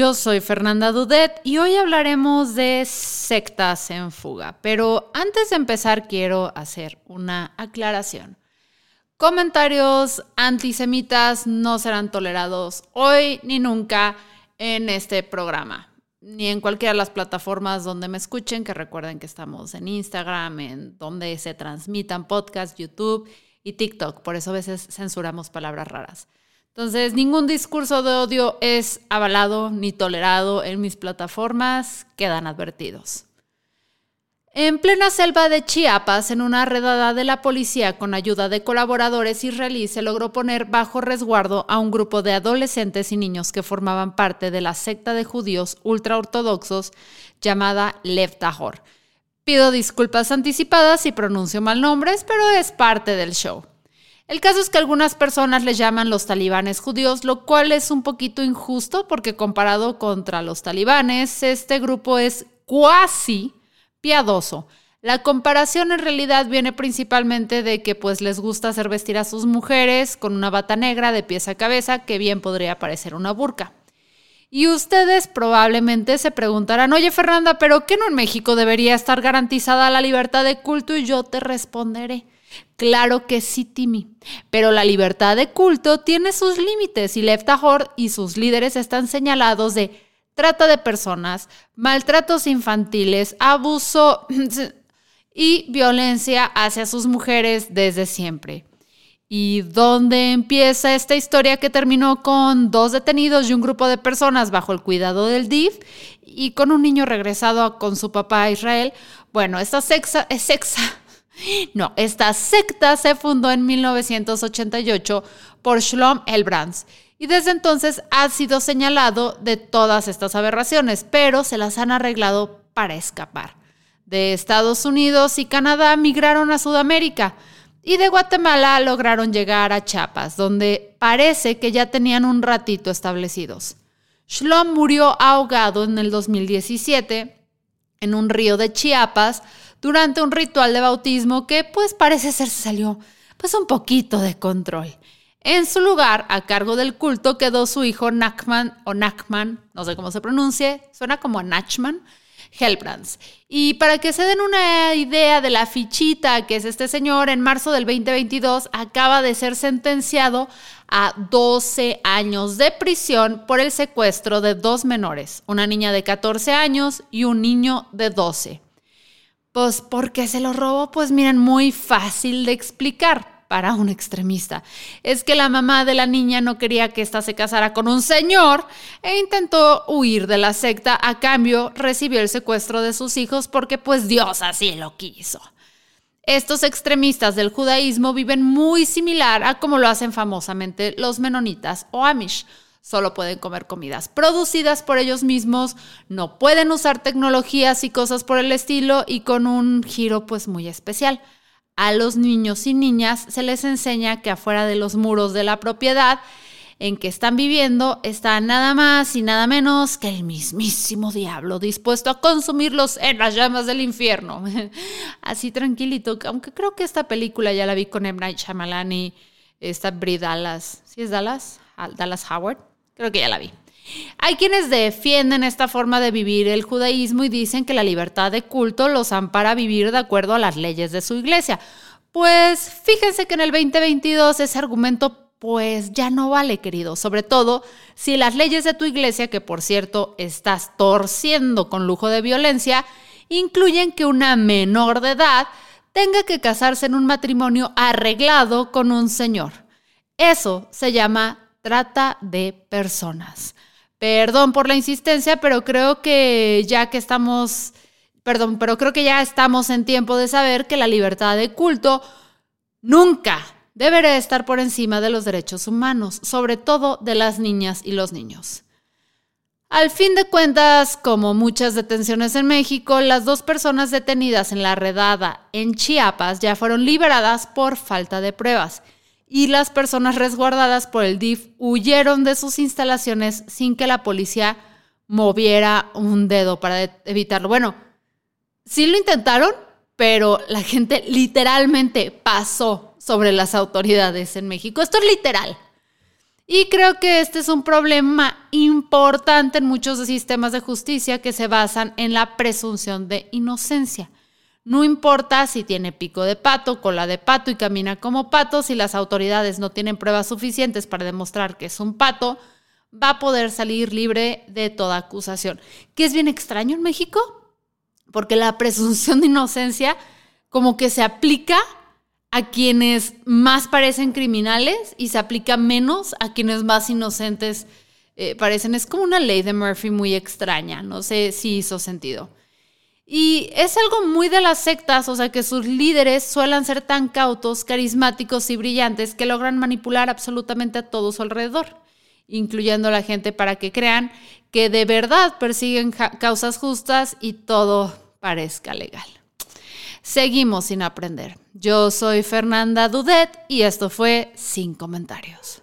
Yo soy Fernanda Dudet y hoy hablaremos de sectas en fuga. Pero antes de empezar quiero hacer una aclaración. Comentarios antisemitas no serán tolerados hoy ni nunca en este programa, ni en cualquiera de las plataformas donde me escuchen, que recuerden que estamos en Instagram, en donde se transmitan podcasts, YouTube y TikTok. Por eso a veces censuramos palabras raras. Entonces, ningún discurso de odio es avalado ni tolerado en mis plataformas, quedan advertidos. En plena selva de Chiapas, en una redada de la policía con ayuda de colaboradores israelíes, se logró poner bajo resguardo a un grupo de adolescentes y niños que formaban parte de la secta de judíos ultraortodoxos llamada Lev Tahor. Pido disculpas anticipadas si pronuncio mal nombres, pero es parte del show. El caso es que algunas personas les llaman los talibanes judíos, lo cual es un poquito injusto porque comparado contra los talibanes, este grupo es cuasi piadoso. La comparación en realidad viene principalmente de que pues les gusta hacer vestir a sus mujeres con una bata negra de pies a cabeza que bien podría parecer una burka. Y ustedes probablemente se preguntarán, oye Fernanda, ¿pero qué no en México debería estar garantizada la libertad de culto? Y yo te responderé. Claro que sí, Timmy, pero la libertad de culto tiene sus límites y Leftahor y sus líderes están señalados de trata de personas, maltratos infantiles, abuso y violencia hacia sus mujeres desde siempre. ¿Y dónde empieza esta historia que terminó con dos detenidos y un grupo de personas bajo el cuidado del DIF y con un niño regresado con su papá a Israel? Bueno, esta sexa, es sexa no, esta secta se fundó en 1988 por Shlom Elbrands y desde entonces ha sido señalado de todas estas aberraciones, pero se las han arreglado para escapar. De Estados Unidos y Canadá migraron a Sudamérica y de Guatemala lograron llegar a Chiapas, donde parece que ya tenían un ratito establecidos. Shlom murió ahogado en el 2017 en un río de Chiapas durante un ritual de bautismo que pues parece ser se salió pues un poquito de control. En su lugar, a cargo del culto, quedó su hijo Nachman o Nachman, no sé cómo se pronuncie, suena como Nachman, Helbrands. Y para que se den una idea de la fichita que es este señor, en marzo del 2022 acaba de ser sentenciado a 12 años de prisión por el secuestro de dos menores, una niña de 14 años y un niño de 12. Pues porque se lo robó, pues miren, muy fácil de explicar para un extremista. Es que la mamá de la niña no quería que ésta se casara con un señor e intentó huir de la secta. A cambio, recibió el secuestro de sus hijos porque pues Dios así lo quiso. Estos extremistas del judaísmo viven muy similar a como lo hacen famosamente los menonitas o amish Solo pueden comer comidas producidas por ellos mismos, no pueden usar tecnologías y cosas por el estilo y con un giro pues muy especial. A los niños y niñas se les enseña que afuera de los muros de la propiedad en que están viviendo está nada más y nada menos que el mismísimo diablo dispuesto a consumirlos en las llamas del infierno. Así tranquilito, aunque creo que esta película ya la vi con M. Night Shyamalan y esta Brie Dallas. ¿Sí es Dallas? Dallas Howard. Creo que ya la vi. Hay quienes defienden esta forma de vivir el judaísmo y dicen que la libertad de culto los ampara vivir de acuerdo a las leyes de su iglesia. Pues fíjense que en el 2022 ese argumento pues ya no vale, querido. Sobre todo si las leyes de tu iglesia, que por cierto estás torciendo con lujo de violencia, incluyen que una menor de edad tenga que casarse en un matrimonio arreglado con un señor. Eso se llama trata de personas. Perdón por la insistencia, pero creo que ya que estamos, perdón, pero creo que ya estamos en tiempo de saber que la libertad de culto nunca deberá estar por encima de los derechos humanos, sobre todo de las niñas y los niños. Al fin de cuentas, como muchas detenciones en México, las dos personas detenidas en la redada en Chiapas ya fueron liberadas por falta de pruebas y las personas resguardadas por el DIF huyeron de sus instalaciones sin que la policía moviera un dedo para evitarlo. Bueno, sí lo intentaron, pero la gente literalmente pasó sobre las autoridades en México. Esto es literal. Y creo que este es un problema importante en muchos sistemas de justicia que se basan en la presunción de inocencia. No importa si tiene pico de pato, cola de pato y camina como pato, si las autoridades no tienen pruebas suficientes para demostrar que es un pato, va a poder salir libre de toda acusación. ¿Qué es bien extraño en México? Porque la presunción de inocencia como que se aplica a quienes más parecen criminales y se aplica menos a quienes más inocentes eh, parecen. Es como una ley de Murphy muy extraña, no sé si hizo sentido. Y es algo muy de las sectas, o sea que sus líderes suelen ser tan cautos, carismáticos y brillantes que logran manipular absolutamente a todo su alrededor, incluyendo a la gente para que crean que de verdad persiguen causas justas y todo parezca legal. Seguimos sin aprender. Yo soy Fernanda Dudet y esto fue Sin Comentarios.